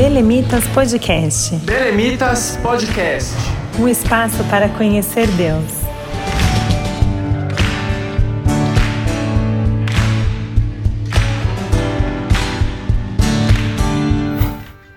Belemitas Podcast. Belemitas Podcast. Um espaço para conhecer Deus.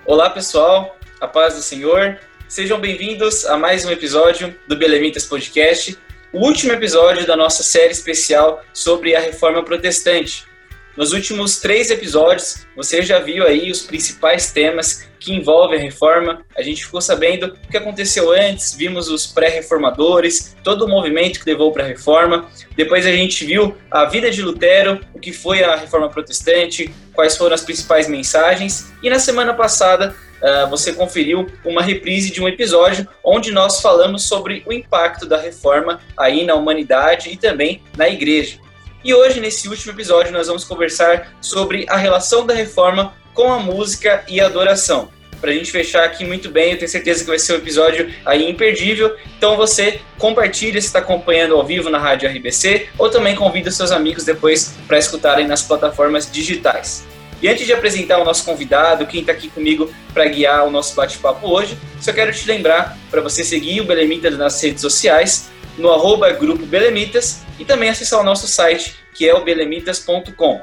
Olá pessoal, a paz do Senhor. Sejam bem-vindos a mais um episódio do Belemitas Podcast, o último episódio da nossa série especial sobre a Reforma Protestante. Nos últimos três episódios, você já viu aí os principais temas que envolvem a reforma. A gente ficou sabendo o que aconteceu antes, vimos os pré-reformadores, todo o movimento que levou para a reforma. Depois a gente viu a vida de Lutero, o que foi a reforma protestante, quais foram as principais mensagens. E na semana passada, uh, você conferiu uma reprise de um episódio onde nós falamos sobre o impacto da reforma aí na humanidade e também na igreja. E hoje, nesse último episódio, nós vamos conversar sobre a relação da reforma com a música e a adoração. Para a gente fechar aqui muito bem, eu tenho certeza que vai ser um episódio aí imperdível. Então você compartilha se está acompanhando ao vivo na Rádio RBC ou também convida seus amigos depois para escutarem nas plataformas digitais. E antes de apresentar o nosso convidado, quem está aqui comigo para guiar o nosso bate-papo hoje, só quero te lembrar para você seguir o Belemitas nas redes sociais, no arroba Grupo Belemitas e também acessar o nosso site, que é o belemitas.com.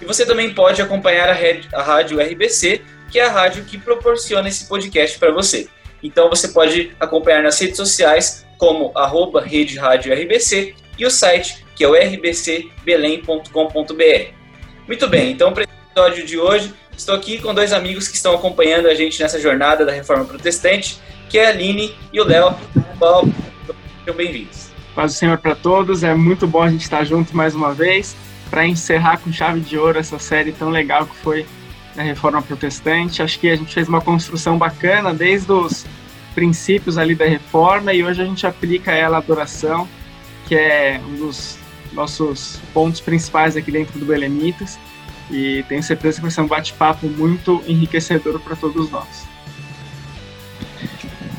E você também pode acompanhar a, a rádio RBC, que é a rádio que proporciona esse podcast para você. Então você pode acompanhar nas redes sociais como arroba Rede Rádio RBC e o site que é o rbcbelém.com.br. Muito bem, então para o episódio de hoje estou aqui com dois amigos que estão acompanhando a gente nessa jornada da Reforma Protestante, que é a Aline e o Léo. Paulo, Sejam bem-vindos. Paz do Senhor para todos, é muito bom a gente estar junto mais uma vez para encerrar com chave de ouro essa série tão legal que foi a Reforma Protestante. Acho que a gente fez uma construção bacana desde os princípios ali da Reforma e hoje a gente aplica ela à adoração, que é um dos nossos pontos principais aqui dentro do Belemitas. E tenho certeza que vai ser um bate-papo muito enriquecedor para todos nós.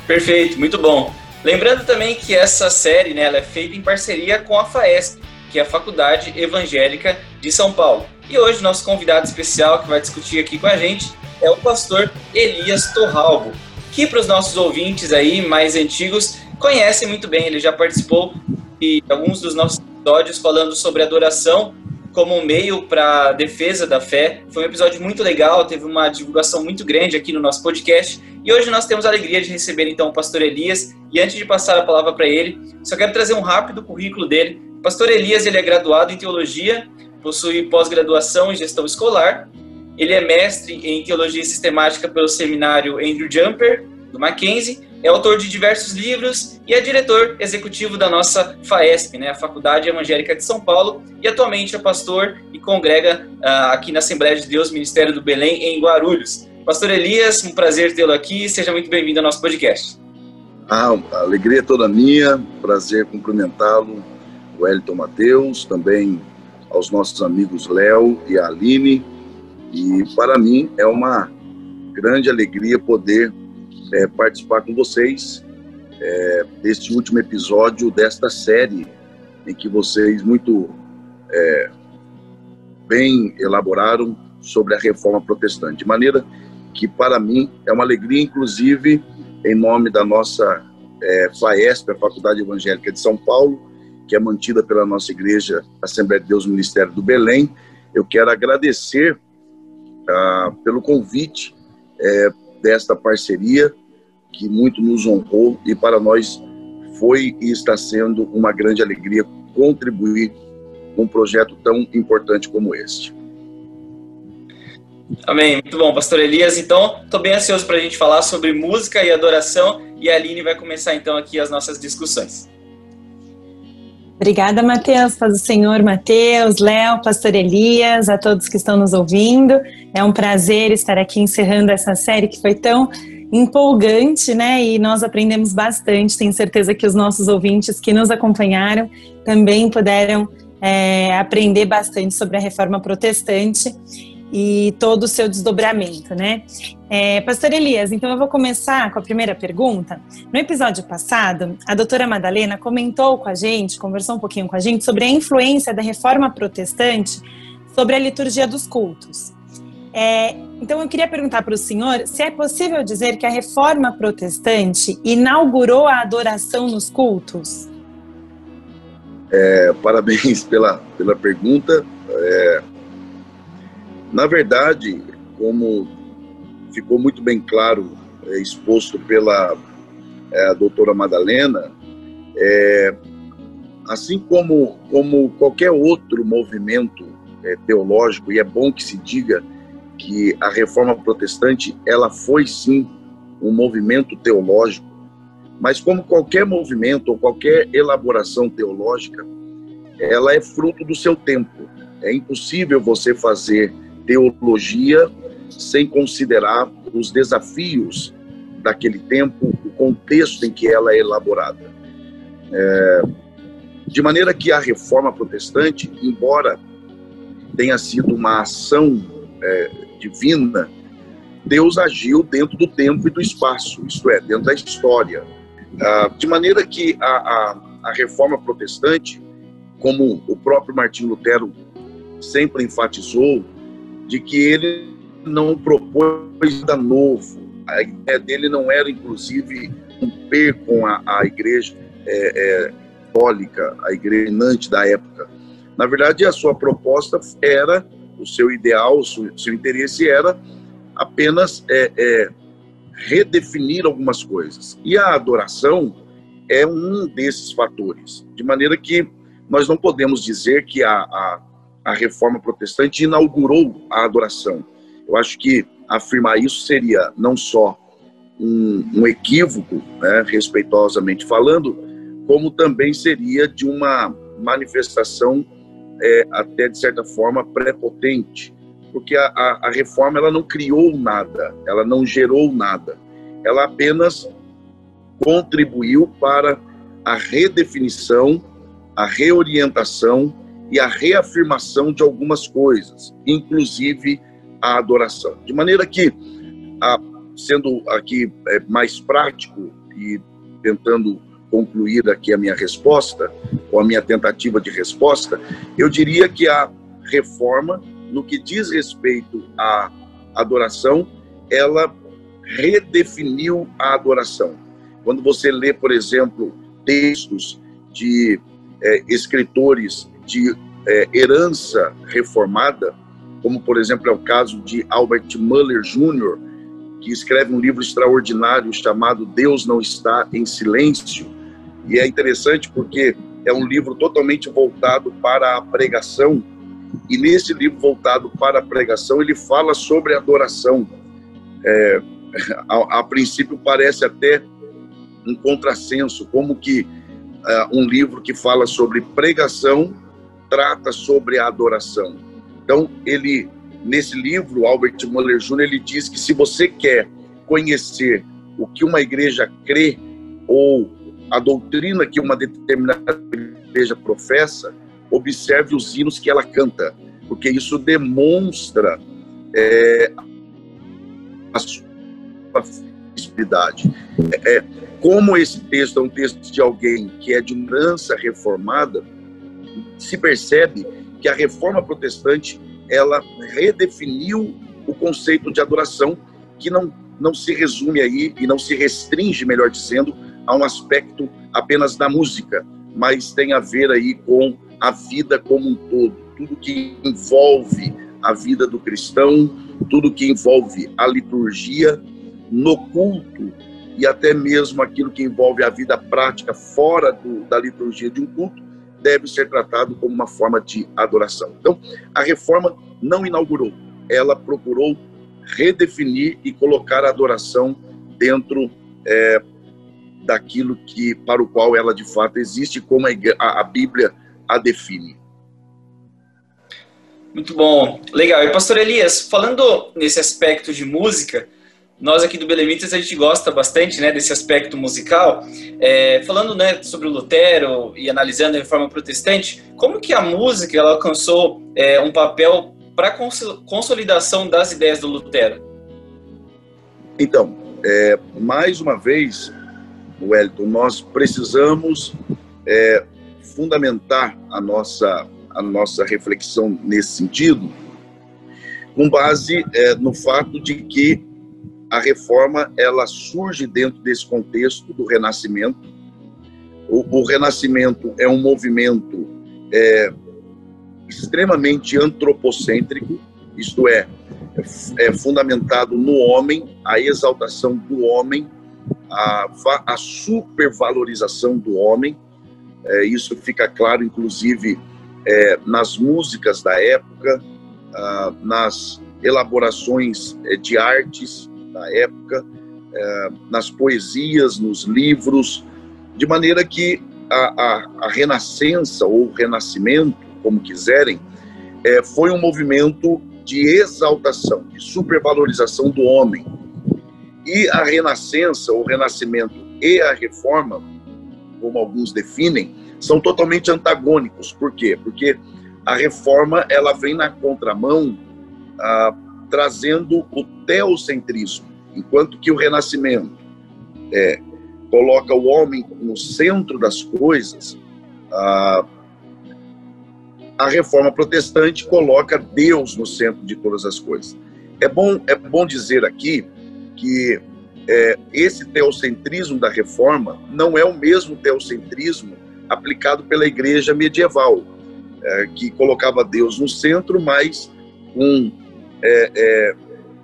Perfeito, muito bom. Lembrando também que essa série né, é feita em parceria com a FAESP, que é a Faculdade Evangélica de São Paulo. E hoje nosso convidado especial que vai discutir aqui com a gente é o pastor Elias Torralbo, que para os nossos ouvintes aí mais antigos conhecem muito bem, ele já participou de alguns dos nossos episódios falando sobre adoração como um meio para defesa da fé. Foi um episódio muito legal, teve uma divulgação muito grande aqui no nosso podcast e hoje nós temos a alegria de receber então o pastor Elias. E antes de passar a palavra para ele, só quero trazer um rápido currículo dele. O pastor Elias ele é graduado em teologia, possui pós-graduação em gestão escolar. Ele é mestre em teologia sistemática pelo seminário Andrew Jumper, do Mackenzie. É autor de diversos livros e é diretor executivo da nossa FAESP, né, a Faculdade Evangélica de São Paulo, e atualmente é pastor e congrega uh, aqui na Assembleia de Deus, Ministério do Belém, em Guarulhos. Pastor Elias, um prazer tê-lo aqui. Seja muito bem-vindo ao nosso podcast. Ah, alegria toda minha. Prazer cumprimentá-lo, o Elton Mateus, também aos nossos amigos Léo e Aline. E para mim é uma grande alegria poder é, participar com vocês é, deste último episódio desta série em que vocês muito é, bem elaboraram sobre a reforma protestante. De maneira que para mim é uma alegria, inclusive, em nome da nossa é, FAESP, a Faculdade Evangélica de São Paulo, que é mantida pela nossa igreja Assembleia de Deus Ministério do Belém. Eu quero agradecer ah, pelo convite é, desta parceria, que muito nos honrou e para nós foi e está sendo uma grande alegria contribuir com um projeto tão importante como este. Amém. Muito bom, pastor Elias. Então, estou bem ansioso para a gente falar sobre música e adoração e a Aline vai começar então aqui as nossas discussões. Obrigada, Mateus. Paz do Senhor, Mateus, Léo, pastor Elias, a todos que estão nos ouvindo. É um prazer estar aqui encerrando essa série que foi tão empolgante, né? E nós aprendemos bastante. Tenho certeza que os nossos ouvintes que nos acompanharam também puderam é, aprender bastante sobre a reforma protestante e todo o seu desdobramento, né? É, Pastor Elias, então eu vou começar com a primeira pergunta. No episódio passado, a doutora Madalena comentou com a gente, conversou um pouquinho com a gente sobre a influência da reforma protestante sobre a liturgia dos cultos. É, então eu queria perguntar para o senhor se é possível dizer que a reforma protestante inaugurou a adoração nos cultos? É, parabéns pela, pela pergunta. É, na verdade, como ficou muito bem claro, é, exposto pela é, doutora Madalena, é, assim como, como qualquer outro movimento teológico, e é bom que se diga que a reforma protestante ela foi sim um movimento teológico, mas como qualquer movimento ou qualquer elaboração teológica, ela é fruto do seu tempo. É impossível você fazer teologia sem considerar os desafios daquele tempo, o contexto em que ela é elaborada. É, de maneira que a reforma protestante, embora tenha sido uma ação é, divina, Deus agiu dentro do tempo e do espaço, isto é, dentro da história. Ah, de maneira que a, a, a reforma protestante, como o próprio Martim Lutero sempre enfatizou, de que ele não propôs nada novo. A ideia dele não era, inclusive, romper com a, a igreja é, é, católica, a igreja da época. Na verdade, a sua proposta era, o seu ideal, o seu, interesse era apenas é, é, redefinir algumas coisas. E a adoração é um desses fatores. De maneira que nós não podemos dizer que a, a, a reforma protestante inaugurou a adoração. Eu acho que afirmar isso seria não só um, um equívoco, né, respeitosamente falando, como também seria de uma manifestação é, até de certa forma prepotente, porque a, a, a, reforma ela não criou nada, ela não gerou nada, ela apenas contribuiu para a redefinição, a reorientação e a reafirmação de algumas coisas, inclusive a adoração. De maneira que, a, sendo aqui é, mais prático e tentando concluir aqui a minha resposta, ou a minha tentativa de resposta, eu diria que a reforma, no que diz respeito à adoração, ela redefiniu a adoração. Quando você lê, por exemplo, textos de é, escritores de é, herança reformada, como por exemplo é o caso de Albert Muller Jr., que escreve um livro extraordinário chamado Deus Não Está em Silêncio. E é interessante porque é um livro totalmente voltado para a pregação. E nesse livro voltado para a pregação, ele fala sobre adoração. É, a, a, princípio parece até um contrassenso, como que uh, um livro que fala sobre pregação trata sobre a adoração. Então, ele, nesse livro, Albert Muller Jr., ele diz que se você quer conhecer o que uma igreja crê ou a doutrina que uma determinada igreja professa, observe os hinos que ela canta, porque isso demonstra é, a sua espiritualidade. É, é, como esse texto é um texto de alguém que é de uma herança reformada, se percebe que a reforma protestante ela redefiniu o conceito de adoração que não não se resume aí e não se restringe, melhor dizendo, a um aspecto apenas da música, mas tem a ver aí com a vida como um todo, tudo que envolve a vida do cristão, tudo que envolve a liturgia no culto e até mesmo aquilo que envolve a vida prática fora do, da liturgia de um culto, deve ser tratado como uma forma de adoração. Então, a reforma não inaugurou, ela procurou redefinir e colocar a adoração dentro é, daquilo que para o qual ela de fato existe, como a, a Bíblia a define. Muito bom, legal. E Pastor Elias, falando nesse aspecto de música, nós aqui do Belemitas a gente gosta bastante né, desse aspecto musical. É, falando né, sobre o Lutero e analisando a reforma protestante, como que a música ela alcançou é, um papel para a consolidação das ideias do Lutero? Então, é, mais uma vez, Wellington, nós precisamos é, fundamentar a nossa, a nossa reflexão nesse sentido, com base é, no fato de que a reforma ela surge dentro desse contexto do renascimento. O, o renascimento é um movimento é, extremamente antropocêntrico, isto é, é, fundamentado no homem, a exaltação do homem, a, a supervalorização do homem. É, isso fica claro, inclusive, é, nas músicas da época, ah, nas elaborações é, de artes da época, é, nas poesias, nos livros, de maneira que a, a, a renascença ou renascimento, como quiserem, é, foi um movimento de exaltação, de supervalorização do homem. E a renascença, o renascimento e a reforma, como alguns definem, são totalmente antagônicos. Por quê? Porque a reforma ela vem na contramão, ah, trazendo o teocentrismo, enquanto que o renascimento é, coloca o homem no centro das coisas, ah, a reforma protestante coloca Deus no centro de todas as coisas. É bom, é bom dizer aqui que é, esse teocentrismo da reforma não é o mesmo teocentrismo aplicado pela igreja medieval, é, que colocava Deus no centro, mas com é, é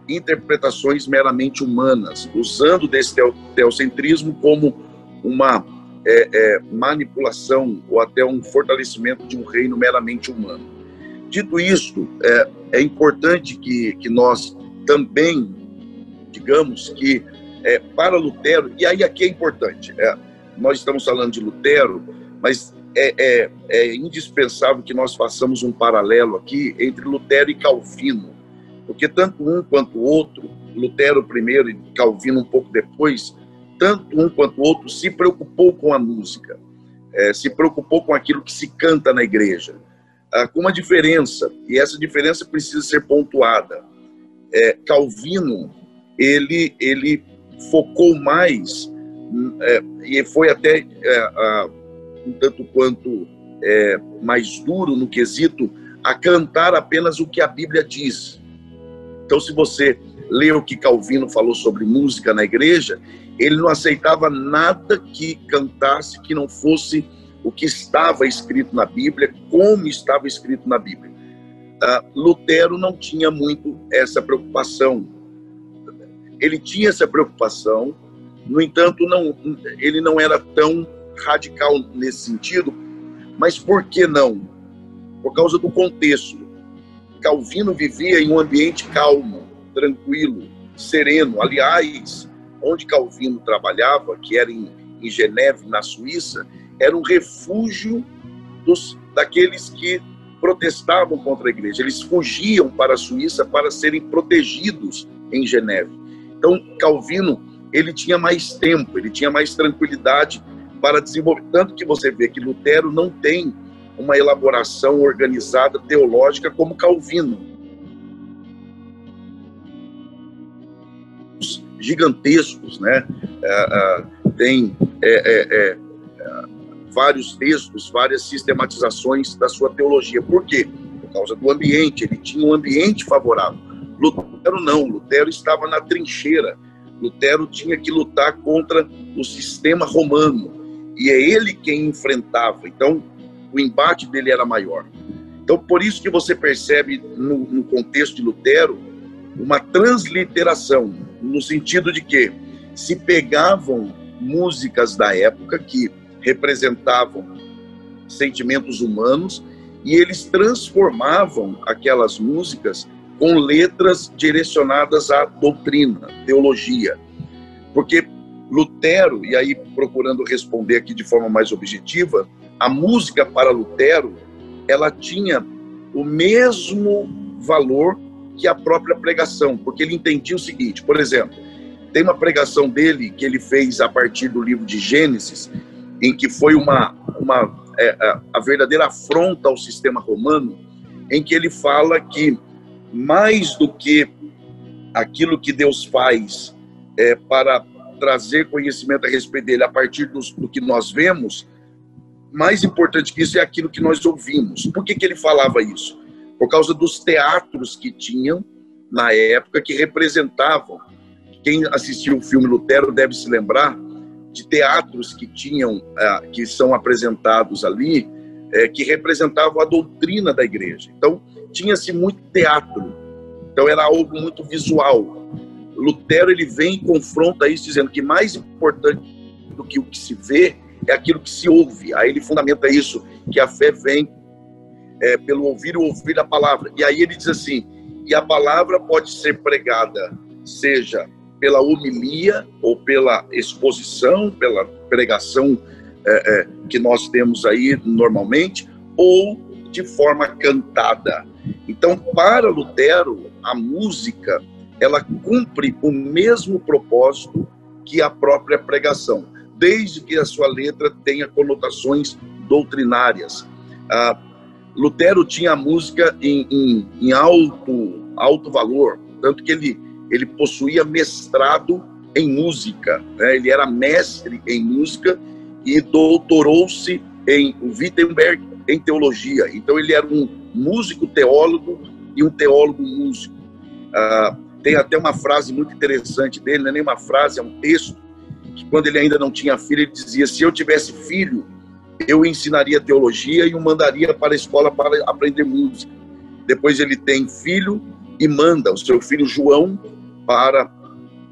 interpretações meramente humanas, usando desse teocentrismo como uma é, é, manipulação ou até um fortalecimento de um reino meramente humano. Dito isto, é, importante que, que nós também digamos que é, para Lutero, e aí aqui é importante, é, nós estamos falando de Lutero, mas é, é, é, indispensável que nós façamos um paralelo aqui entre Lutero e Calvino, porque tanto um quanto o outro, Lutero primeiro e Calvino um pouco depois, tanto um quanto o outro se preocupou com a música, é, se preocupou com aquilo que se canta na igreja, ah, com uma diferença, e essa diferença precisa ser pontuada. É, Calvino, ele, ele focou mais, é, e foi até é, um tanto quanto é, mais duro no quesito, a cantar apenas o que a Bíblia diz. Então, se você lê o que Calvino falou sobre música na igreja, ele não aceitava nada que cantasse que não fosse o que estava escrito na Bíblia, como estava escrito na Bíblia. Uh, Lutero não tinha muito essa preocupação. Ele tinha essa preocupação, no entanto, não, ele não era tão radical nesse sentido. Mas por que não? Por causa do contexto. Calvino vivia em um ambiente calmo, tranquilo, sereno. Aliás, onde Calvino trabalhava, que era em, em Geneve, na Suíça, era um refúgio dos, daqueles que protestavam contra a igreja. Eles fugiam para a Suíça para serem protegidos em Geneve. Então, Calvino, ele tinha mais tempo, ele tinha mais tranquilidade para desenvolver. Tanto que você vê que Lutero não tem uma elaboração organizada teológica como Calvino. gigantescos, né? É, é, tem é, vários textos, várias sistematizações da sua teologia. Por quê? Por causa do ambiente. Ele tinha um ambiente favorável. Lutero não. Lutero estava na trincheira. Lutero tinha que lutar contra o sistema romano e é ele quem enfrentava. Então, o embate dele era maior. Então, por isso que você percebe no, no contexto de Lutero uma transliteração, no sentido de que se pegavam músicas da época que representavam sentimentos humanos e eles transformavam aquelas músicas com letras direcionadas à doutrina, teologia. Porque Lutero, e aí procurando responder aqui de forma mais objetiva, a música para Lutero, ela tinha o mesmo valor que a própria pregação, porque ele entendia o seguinte, por exemplo, tem uma pregação dele que ele fez a partir do livro de Gênesis, em que foi uma, uma é, a, a verdadeira afronta ao sistema romano, em que ele fala que mais do que aquilo que Deus faz é, para trazer conhecimento a respeito dele a partir dos, do que nós vemos, mais importante que isso é aquilo que nós ouvimos. Por que, que ele falava isso? por causa dos teatros que tinham na época que representavam. Quem assistiu o filme Lutero deve se lembrar de teatros que tinham, é, que são apresentados ali, é, que representavam a doutrina da igreja. Então, tinha-se muito teatro. Então, era algo muito visual. Lutero ele vem e confronta isso, dizendo que mais importante do que o que se vê é aquilo que se ouve. Aí ele fundamenta isso, que a fé vem é, pelo ouvir o ouvir da palavra. E aí ele diz assim: e a palavra pode ser pregada, seja pela homilia ou pela exposição, pela pregação é, é, que nós temos aí normalmente, ou de forma cantada. Então, para Lutero, a música ela cumpre o mesmo propósito que a própria pregação, desde que a sua letra tenha conotações doutrinárias. Ah, Lutero tinha a música em, em, em, alto, alto valor, tanto que ele, ele possuía mestrado em música, né? ele era mestre em música e doutorou-se em Wittenberg em teologia. Então ele era um músico teólogo e um teólogo músico. Ah, tem até uma frase muito interessante dele, não é nem uma frase, é um texto, que quando ele ainda não tinha filho, ele dizia: Se eu tivesse filho, eu ensinaria teologia e o mandaria para a escola para aprender música. Depois ele tem filho e manda o seu filho João para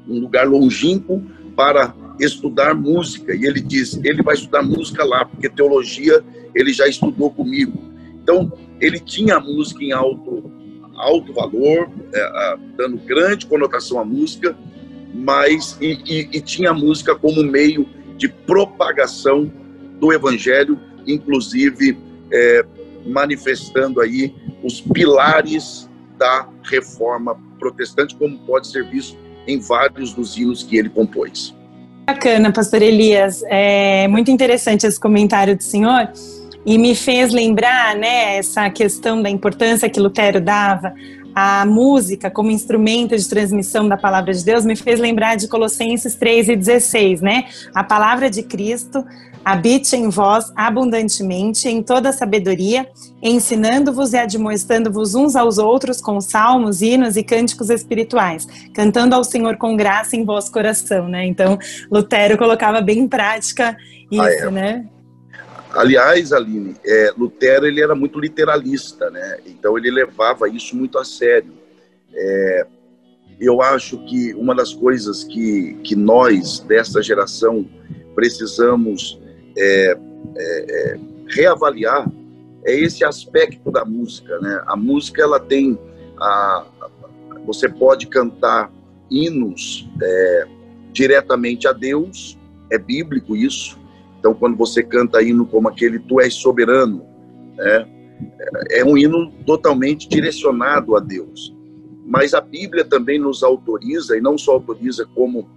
um lugar longínquo para estudar música. E ele diz: ele vai estudar música lá, porque teologia ele já estudou comigo. Então, ele tinha a música em alto alto valor, é, dando grande conotação à música, mas e, e, e, tinha a música como meio de propagação do evangelho, inclusive é, manifestando aí os pilares da reforma protestante, como pode ser visto em vários dos hinos que ele compôs. Bacana, pastor Elias. É muito interessante esse comentário do senhor e me fez lembrar, né, essa questão da importância que Lutero dava à música como instrumento de transmissão da palavra de Deus, me fez lembrar de Colossenses 3 e 16, né? A palavra de Cristo habite em vós abundantemente em toda sabedoria, ensinando-vos e admoestando-vos uns aos outros com salmos, hinos e cânticos espirituais, cantando ao Senhor com graça em vosso coração, né? Então, Lutero colocava bem em prática isso, ah, é. né? Aliás, Aline, é, Lutero ele era muito literalista, né? Então ele levava isso muito a sério. É, eu acho que uma das coisas que, que nós dessa geração precisamos é, é, é reavaliar é esse aspecto da música, né? A música ela tem a, você pode cantar hinos é, diretamente a Deus, é bíblico isso então, quando você canta hino como aquele Tu és soberano, né, é um hino totalmente direcionado a Deus. Mas a Bíblia também nos autoriza, e não só autoriza, como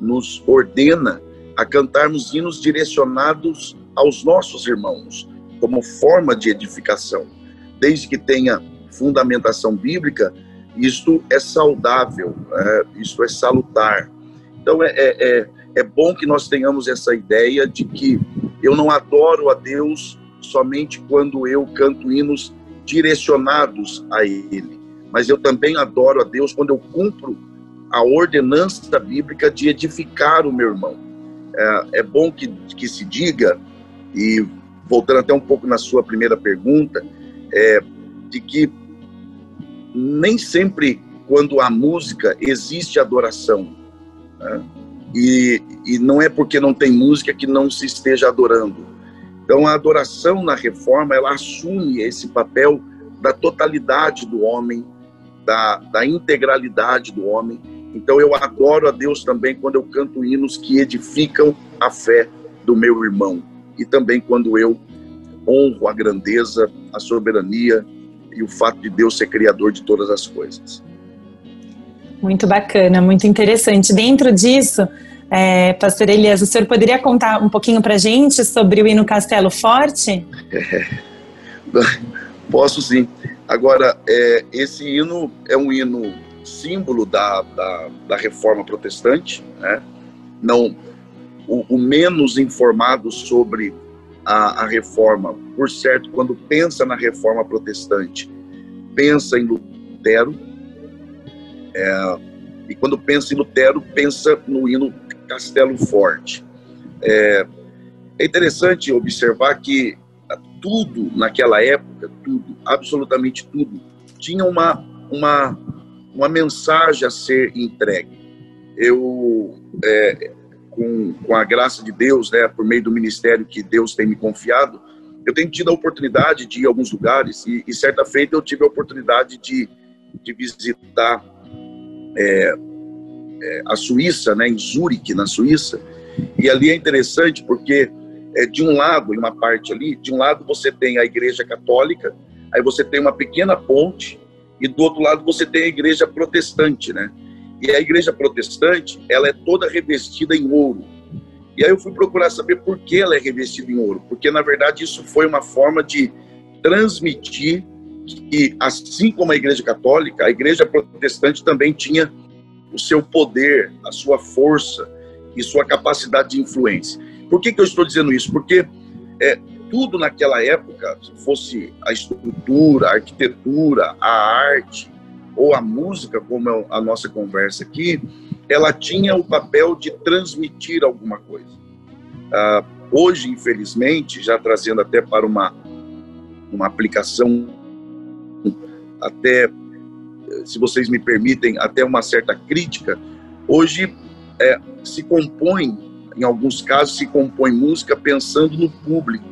nos ordena a cantarmos hinos direcionados aos nossos irmãos, como forma de edificação. Desde que tenha fundamentação bíblica, isto é saudável, é, isto é salutar. Então, é, é, é bom que nós tenhamos essa ideia de que eu não adoro a Deus somente quando eu canto hinos direcionados a Ele, mas eu também adoro a Deus quando eu cumpro a ordenança bíblica de edificar o meu irmão. É, é bom que, que se diga, e voltando até um pouco na sua primeira pergunta, é, de que nem sempre quando há música existe adoração. Né? E, e não é porque não tem música que não se esteja adorando. Então, a adoração na reforma, ela assume esse papel da totalidade do homem, da, da integralidade do homem. Então, eu adoro a Deus também quando eu canto hinos que edificam a fé do meu irmão. E também quando eu honro a grandeza, a soberania e o fato de Deus ser criador de todas as coisas. Muito bacana, muito interessante. Dentro disso, é, Pastor Elias, o senhor poderia contar um pouquinho para gente sobre o hino Castelo Forte? É, posso sim. Agora, é, esse hino é um hino símbolo da, da, da reforma protestante, né? Não, o, o, menos informado sobre a, a reforma, por certo, quando pensa na reforma protestante, pensa em Lutero, É, e quando pensa em Lutero, pensa no hino Castelo Forte. É, é interessante observar que tudo naquela época, tudo, absolutamente tudo, tinha uma, uma, uma mensagem a ser entregue. Eu, é, com, com a graça de Deus, né, por meio do ministério que Deus tem me confiado, eu tenho tido a oportunidade de ir a alguns lugares e, e certa feita eu tive a oportunidade de, de visitar é, é, a Suíça, né, em Zurique, na Suíça, e ali é interessante porque é, de um lado, em uma parte ali, de um lado você tem a Igreja Católica, aí você tem uma pequena ponte, e do outro lado você tem a Igreja Protestante, né? E a Igreja Protestante, ela é toda revestida em ouro. E aí eu fui procurar saber por que ela é revestida em ouro, porque na verdade isso foi uma forma de transmitir que, assim como a Igreja Católica, a Igreja Protestante também tinha o seu poder, a sua força e sua capacidade de influência. Por que, que eu estou dizendo isso? Porque é, tudo naquela época, se fosse a estrutura, a arquitetura, a arte ou a música, como é a nossa conversa aqui, ela tinha o papel de transmitir alguma coisa. Ah, hoje, infelizmente, já trazendo até para uma, uma aplicação até se vocês me permitem, até uma certa crítica, hoje é, se compõe, em alguns casos, se compõe música pensando no público,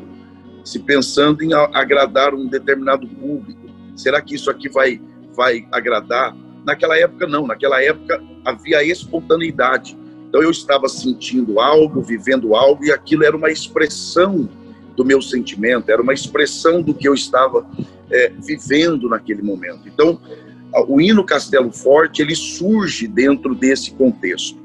se pensando em agradar um determinado público. Será que isso aqui vai, vai agradar? Naquela época, não. Naquela época havia espontaneidade. Então eu estava sentindo algo, vivendo algo, e aquilo era uma expressão do meu sentimento, era uma expressão do que eu estava é, vivendo naquele momento. Então, o hino Castelo Forte ele surge dentro desse contexto.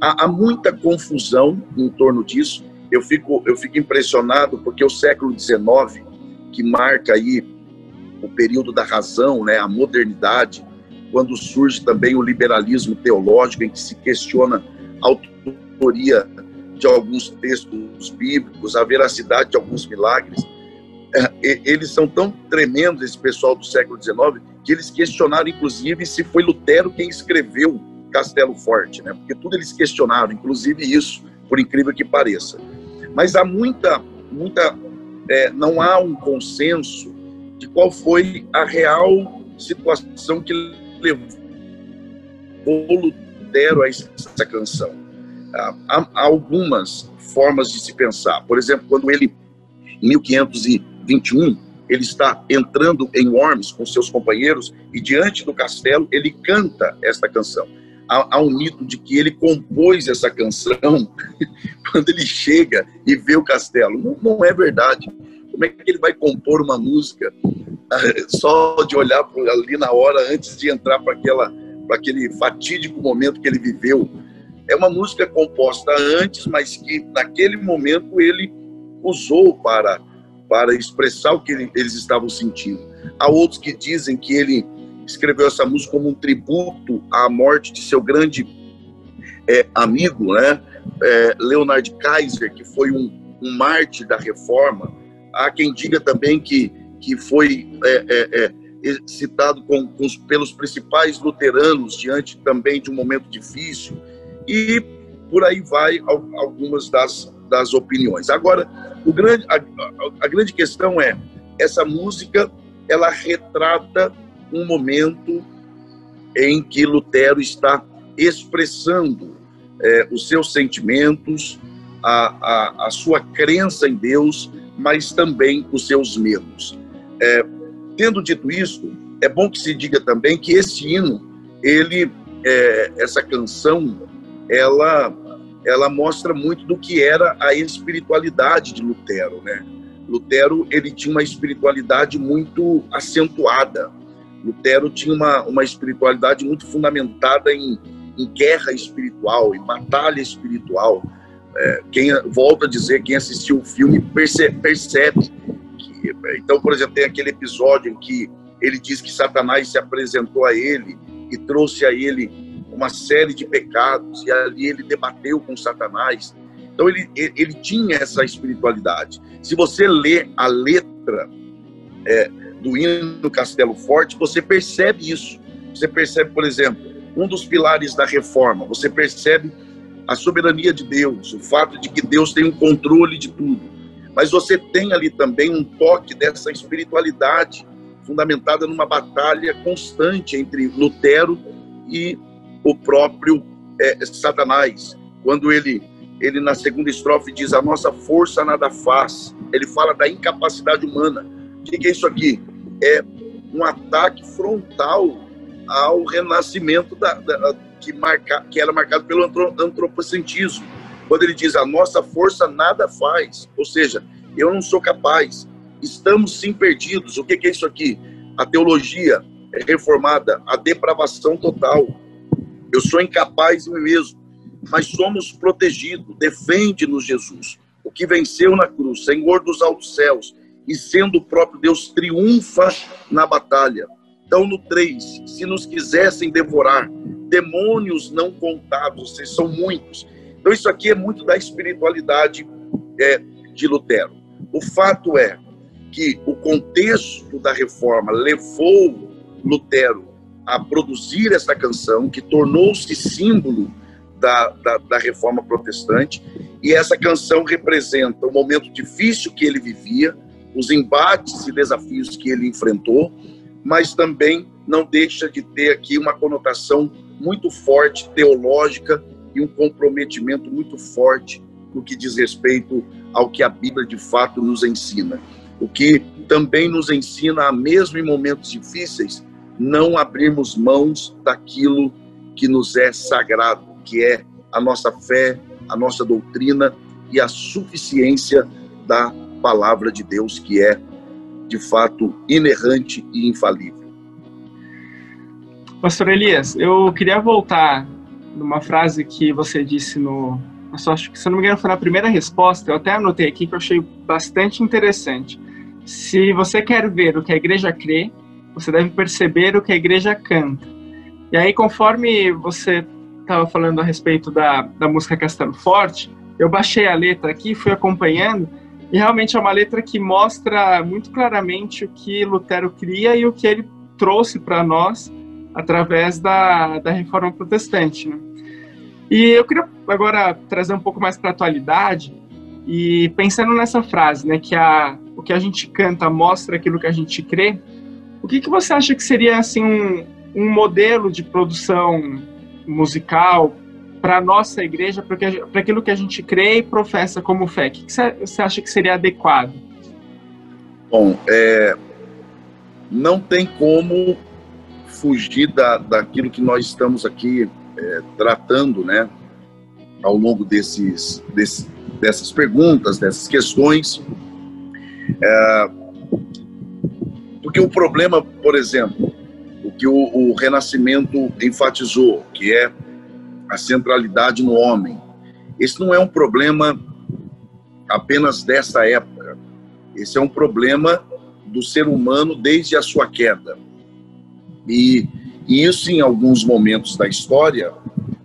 Há, há, muita confusão em torno disso. Eu fico, eu fico impressionado porque o século XIX, que marca aí o período da razão, né, a modernidade, quando surge também o liberalismo teológico, em que se questiona a autoria de alguns textos bíblicos, a veracidade de alguns milagres, é, eles são tão tremendos, esse pessoal do século XIX, que eles questionaram, inclusive, se foi Lutero quem escreveu Castelo Forte, né? Porque tudo eles questionaram, inclusive isso, por incrível que pareça. Mas há muita, muita, é, não há um consenso de qual foi a real situação que levou Lutero a essa canção. Há, algumas formas de se pensar. Por exemplo, quando ele, em 1521, ele está entrando em Worms com seus companheiros e diante do castelo ele canta esta canção. Há, há um mito de que ele compôs essa canção quando ele chega e vê o castelo. Não, não, é verdade. Como é que ele vai compor uma música só de olhar ali na hora antes de entrar para aquela para aquele fatídico momento que ele viveu? É uma música composta antes, mas que naquele momento ele usou para para expressar o que eles estavam sentindo. Há outros que dizem que ele escreveu essa música como um tributo à morte de seu grande é, amigo, né? É, Leonard Kaiser, que foi um, um mártir da reforma. Há quem diga também que, que foi é, é, é citado com, com, pelos principais luteranos diante também de um momento difícil. E por aí vai algumas das, das opiniões. Agora, o grande, a, a, grande questão é, essa música, ela retrata um momento em que Lutero está expressando é, os seus sentimentos, a, a, a, sua crença em Deus, mas também os seus medos. É, tendo dito isso, é bom que se diga também que esse hino, ele, é, essa canção, ela ela mostra muito do que era a espiritualidade de Lutero, né? Lutero, ele tinha uma espiritualidade muito acentuada. Lutero tinha uma, uma espiritualidade muito fundamentada em, em guerra espiritual, em batalha espiritual. É, quem volta a dizer, quem assistiu o filme percebe, percebe que, então, por exemplo, tem aquele episódio em que ele diz que Satanás se apresentou a ele e trouxe a ele uma série de pecados, e ali ele debateu com Satanás. Então ele, ele tinha essa espiritualidade. Se você lê a letra é, do hino Castelo Forte, você percebe isso. Você percebe, por exemplo, um dos pilares da reforma. Você percebe a soberania de Deus, o fato de que Deus tem um controle de tudo. Mas você tem ali também um toque dessa espiritualidade fundamentada numa batalha constante entre Lutero e o próprio é, Satanás. Quando ele, ele, na segunda estrofe, diz: A nossa força nada faz. Ele fala da incapacidade humana. O que é isso aqui? É um ataque frontal ao renascimento da, da, que, marca, que era marcado pelo antropocentrismo. Quando ele diz: A nossa força nada faz. Ou seja, eu não sou capaz. Estamos sim perdidos. O que é isso aqui? A teologia reformada, a depravação total. Eu sou incapaz de mim mesmo, mas somos protegidos. Defende-nos, Jesus. O que venceu na cruz, Senhor dos altos céus, e sendo o próprio Deus, triunfa na batalha. Então, no 3, se nos quisessem devorar, demônios não contados, vocês são muitos. Então, isso aqui é muito da espiritualidade é, de Lutero. O fato é que o contexto da reforma levou Lutero a produzir essa canção, que tornou-se símbolo da, da, da, reforma protestante, e essa canção representa o momento difícil que ele vivia, os embates e desafios que ele enfrentou, mas também não deixa de ter aqui uma conotação muito forte teológica e um comprometimento muito forte no que diz respeito ao que a Bíblia de fato nos ensina. O que também nos ensina mesmo em momentos difíceis não abrirmos mãos daquilo que nos é sagrado, que é a nossa fé, a nossa doutrina e a suficiência da palavra de Deus, que é de fato inerrante e infalível. Pastor Elias, eu queria voltar numa frase que você disse no. Acho que, se não me engano, foi na primeira resposta. Eu até anotei aqui que eu achei bastante interessante. Se você quer ver o que a igreja crê, você deve perceber o que a igreja canta. E aí, conforme você estava falando a respeito da, da música Castelo Forte, eu baixei a letra aqui, fui acompanhando, e realmente é uma letra que mostra muito claramente o que Lutero cria e o que ele trouxe para nós através da, da reforma protestante. Né? E eu queria agora trazer um pouco mais para a atualidade e pensando nessa frase, né, que a, o que a gente canta mostra aquilo que a gente crê, o que, que você acha que seria assim um, um modelo de produção musical para nossa igreja, para aquilo que a gente crê e professa como fé? O que, você acha que seria adequado? Bom, é, não tem como fugir da, daquilo que nós estamos aqui é, tratando, né, ao longo desses, desses, dessas perguntas, dessas questões. É, porque o problema, por exemplo, o que o, o Renascimento enfatizou, que é a centralidade no homem, esse não é um problema apenas dessa época. Esse é um problema do ser humano desde a sua queda. E, e isso, em alguns momentos da história,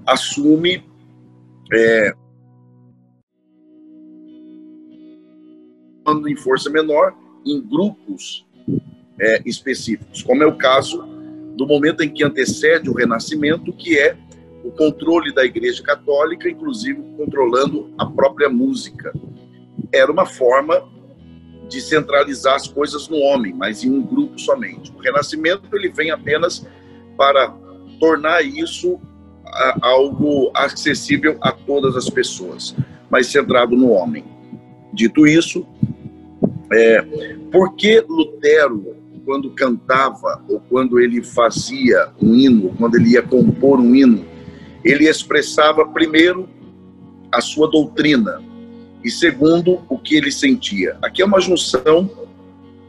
assume é, em força menor, em grupos é, específicos, como é o caso do momento em que antecede o Renascimento, que é o controle da Igreja Católica, inclusive controlando a própria música. Era uma forma de centralizar as coisas no homem, mas em um grupo somente. O Renascimento ele vem apenas para tornar isso algo acessível a todas as pessoas, mas centrado no homem. Dito isso, é, por que Lutero quando cantava ou quando ele fazia um hino, quando ele ia compor um hino, ele expressava primeiro a sua doutrina e segundo o que ele sentia. Aqui é uma junção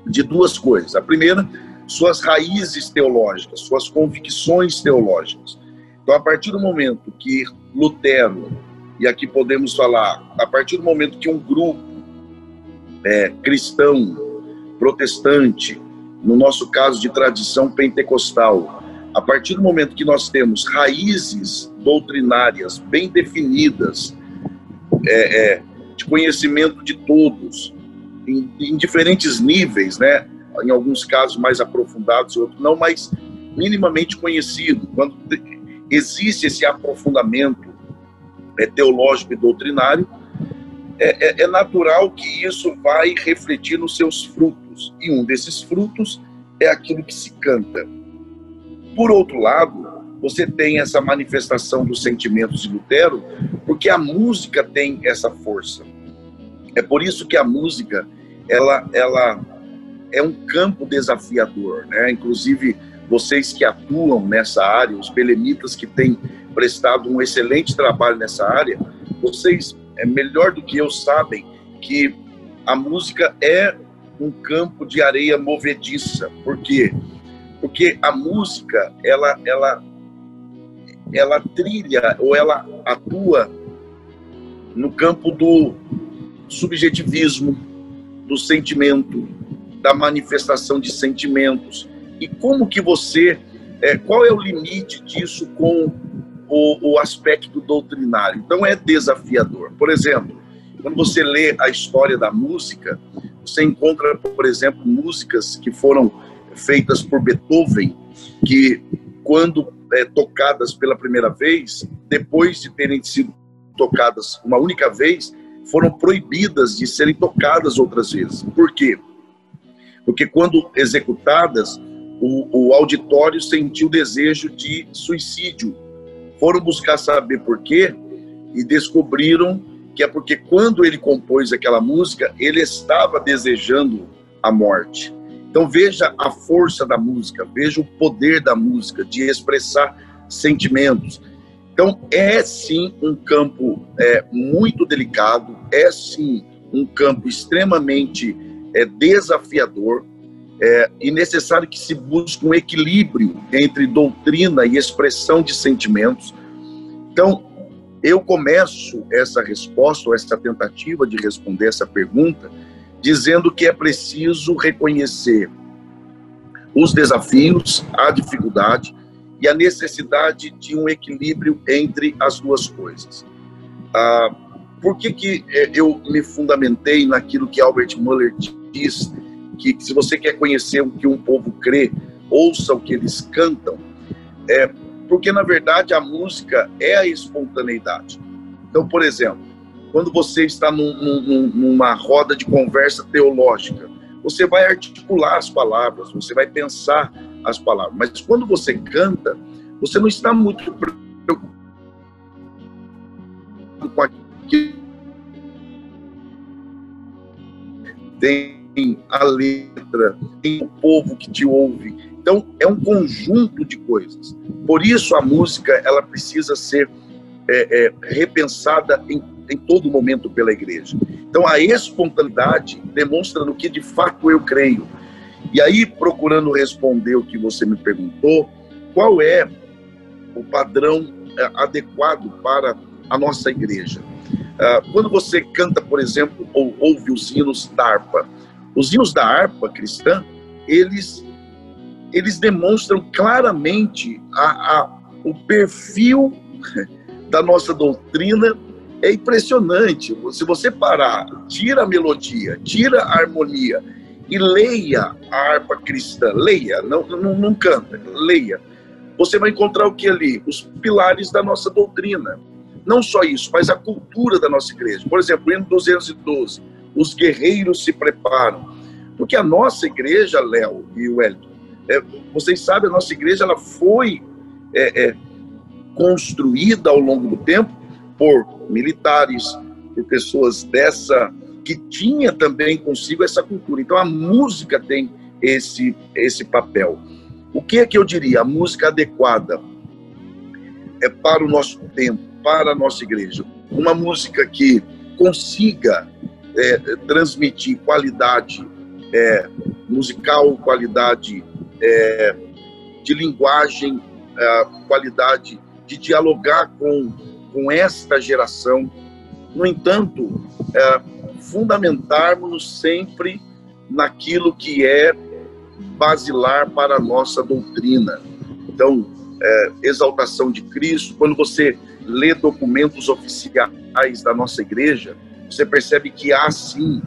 de duas coisas. A primeira, suas raízes teológicas, suas convicções teológicas. Então, a partir do momento que Lutero, e aqui podemos falar, a partir do momento que um grupo é, cristão, protestante, no nosso caso de tradição pentecostal, a partir do momento que nós temos raízes doutrinárias bem definidas, é, é, de conhecimento de todos, em, em, diferentes níveis, né? Em alguns casos mais aprofundados, outros não, mas minimamente conhecido. Quando existe esse aprofundamento é, teológico e doutrinário, é, é, é natural que isso vai refletir nos seus frutos. E um desses frutos é aquilo que se canta. Por outro lado, você tem essa manifestação dos sentimentos de Lutero, porque a música tem essa força. É por isso que a música ela, ela é um campo desafiador, né? Inclusive vocês que atuam nessa área, os belemitas que têm prestado um excelente trabalho nessa área, vocês é melhor do que eu sabem que a música é um campo de areia movediça. Por quê? Porque a música, ela, ela, ela trilha ou ela atua no campo do subjetivismo, do sentimento, da manifestação de sentimentos. E como que você, é, qual é o limite disso com o, o aspecto doutrinário? Então é desafiador. Por exemplo, quando você lê a história da música, você encontra, por exemplo, músicas que foram feitas por Beethoven, que quando é, tocadas pela primeira vez, depois de terem sido tocadas uma única vez, foram proibidas de serem tocadas outras vezes. Por quê? Porque quando executadas, o, o auditório sentiu desejo de suicídio. Foram buscar saber por quê e descobriram que é porque quando ele compôs aquela música, ele estava desejando a morte. Então veja a força da música, veja o poder da música de expressar sentimentos. Então é sim um campo é, muito delicado, é sim um campo extremamente é, desafiador é, e necessário que se busque um equilíbrio entre doutrina e expressão de sentimentos. Então eu começo essa resposta, ou essa tentativa de responder essa pergunta, dizendo que é preciso reconhecer os desafios, a dificuldade e a necessidade de um equilíbrio entre as duas coisas. Ah, por que, que é, eu me fundamentei naquilo que Albert Muller diz, que se você quer conhecer o que um povo crê, ouça o que eles cantam, é, porque na verdade a música é a espontaneidade. Então, por exemplo, quando você está num, num, numa roda de conversa teológica, você vai articular as palavras, você vai pensar as palavras. Mas quando você canta, você não está muito preocupado com aquilo. Tem a letra, tem o povo que te ouve, então, é um conjunto de coisas. Por isso, a música ela precisa ser é, é, repensada em, em todo momento pela igreja. Então, a espontaneidade demonstra no que de fato eu creio. E aí, procurando responder o que você me perguntou, qual é o padrão é, adequado para a nossa igreja? Ah, quando você canta, por exemplo, ou ouve os hinos da harpa, os hinos da harpa cristã, eles eles demonstram claramente a, a, o perfil da nossa doutrina. É impressionante. Se você parar, tira a melodia, tira a harmonia e leia a harpa cristã, leia, não, não, não canta, leia. Você vai encontrar o que ali? Os pilares da nossa doutrina. Não só isso, mas a cultura da nossa igreja. Por exemplo, hino 212, os guerreiros se preparam. Porque a nossa igreja, Léo e Wellington, é, vocês sabem, a nossa igreja ela foi é, é, construída ao longo do tempo por militares, por pessoas dessa que tinha também consigo essa cultura. Então a música tem esse esse papel. O que é que eu diria? A música adequada é para o nosso tempo, para a nossa igreja. Uma música que consiga é, transmitir qualidade é, musical, qualidade é, de linguagem, é, qualidade de dialogar com, com esta geração. No entanto, é, fundamentarmos sempre naquilo que é basilar para a nossa doutrina. Então, é, exaltação de Cristo, quando você lê documentos oficiais da nossa igreja, você percebe que há sim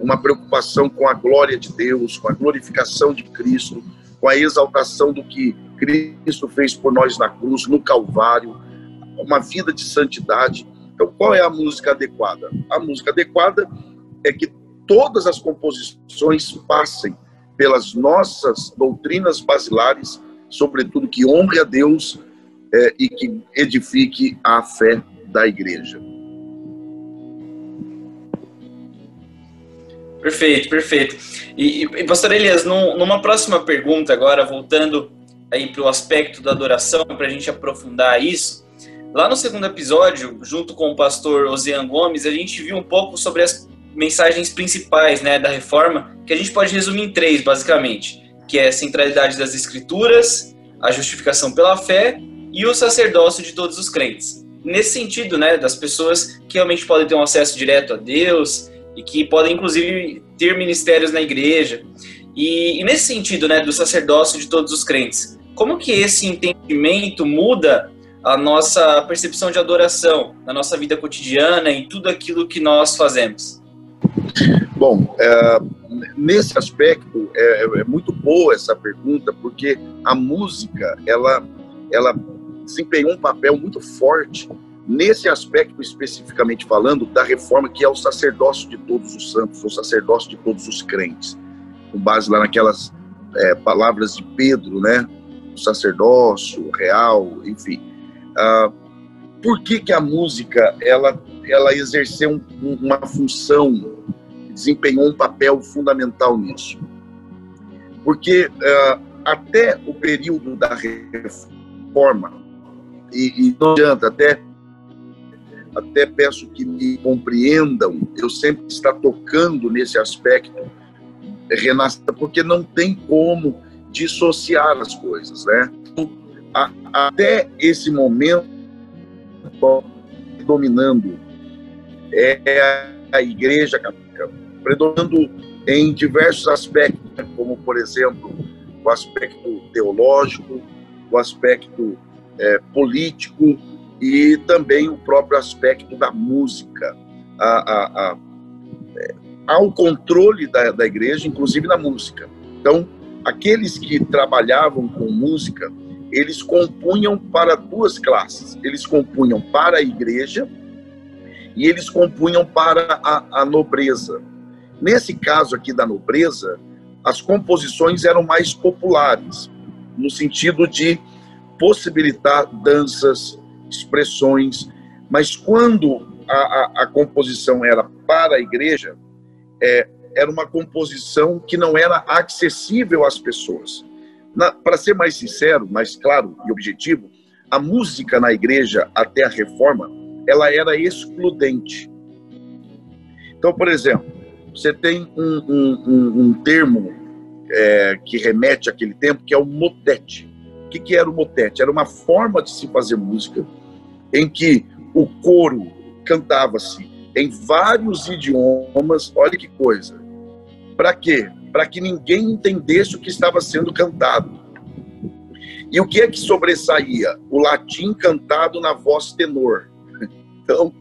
uma preocupação com a glória de Deus, com a glorificação de Cristo, com a exaltação do que Cristo fez por nós na cruz, no Calvário, uma vida de santidade. Então, qual é a música adequada? A música adequada é que todas as composições passem pelas nossas doutrinas basilares, sobretudo que honre a Deus é, e que edifique a fé da igreja. Perfeito, perfeito. E, e pastor Elias, num, numa próxima pergunta agora, voltando aí para o aspecto da adoração, para a gente aprofundar isso, lá no segundo episódio, junto com o pastor Ozean Gomes, a gente viu um pouco sobre as mensagens principais né, da reforma, que a gente pode resumir em três, basicamente, que é a centralidade das escrituras, a justificação pela fé e o sacerdócio de todos os crentes. Nesse sentido, né, das pessoas que realmente podem ter um acesso direto a Deus, e que podem inclusive ter ministérios na igreja. E, e, nesse sentido, né, do sacerdócio de todos os crentes, como que esse entendimento muda a nossa percepção de adoração na nossa vida cotidiana e tudo aquilo que nós fazemos? Bom, é, nesse aspecto é, é, muito boa essa pergunta porque a música ela ela desempenhou um papel muito forte nesse aspecto especificamente falando da reforma que é o sacerdócio de todos os santos, o sacerdócio de todos os crentes, com base lá naquelas é, palavras de Pedro, né? O sacerdócio real, enfim. Ah, por que que a música ela ela exerceu um, uma função, desempenhou um papel fundamental nisso? Porque ah, até o período da reforma e, e não adianta até até peço que me compreendam, eu sempre está tocando nesse aspecto, Renata, porque não tem como dissociar as coisas, né? Até esse momento, dominando é a Igreja Católica, predominando em diversos aspectos, né? como, por exemplo, o aspecto teológico, o aspecto é, político, e também o próprio aspecto da música, a, a, a, é, ao controle da, da igreja, inclusive na música. Então, aqueles que trabalhavam com música, eles compunham para duas classes. Eles compunham para a igreja e eles compunham para a, a nobreza. Nesse caso aqui da nobreza, as composições eram mais populares, no sentido de possibilitar danças, expressões, mas quando a, a, a composição era para a igreja, é, era uma composição que não era acessível às pessoas. Para ser mais sincero, mais claro e objetivo, a música na igreja até a reforma, ela era excludente. Então, por exemplo, você tem um, um, um, um termo é, que remete àquele tempo, que é o motete. O que, que era o motete? Era uma forma de se fazer música em que o coro cantava-se em vários idiomas. Olha que coisa. Para quê? Para que ninguém entendesse o que estava sendo cantado. E o que é que sobressaía? O latim cantado na voz tenor. Então,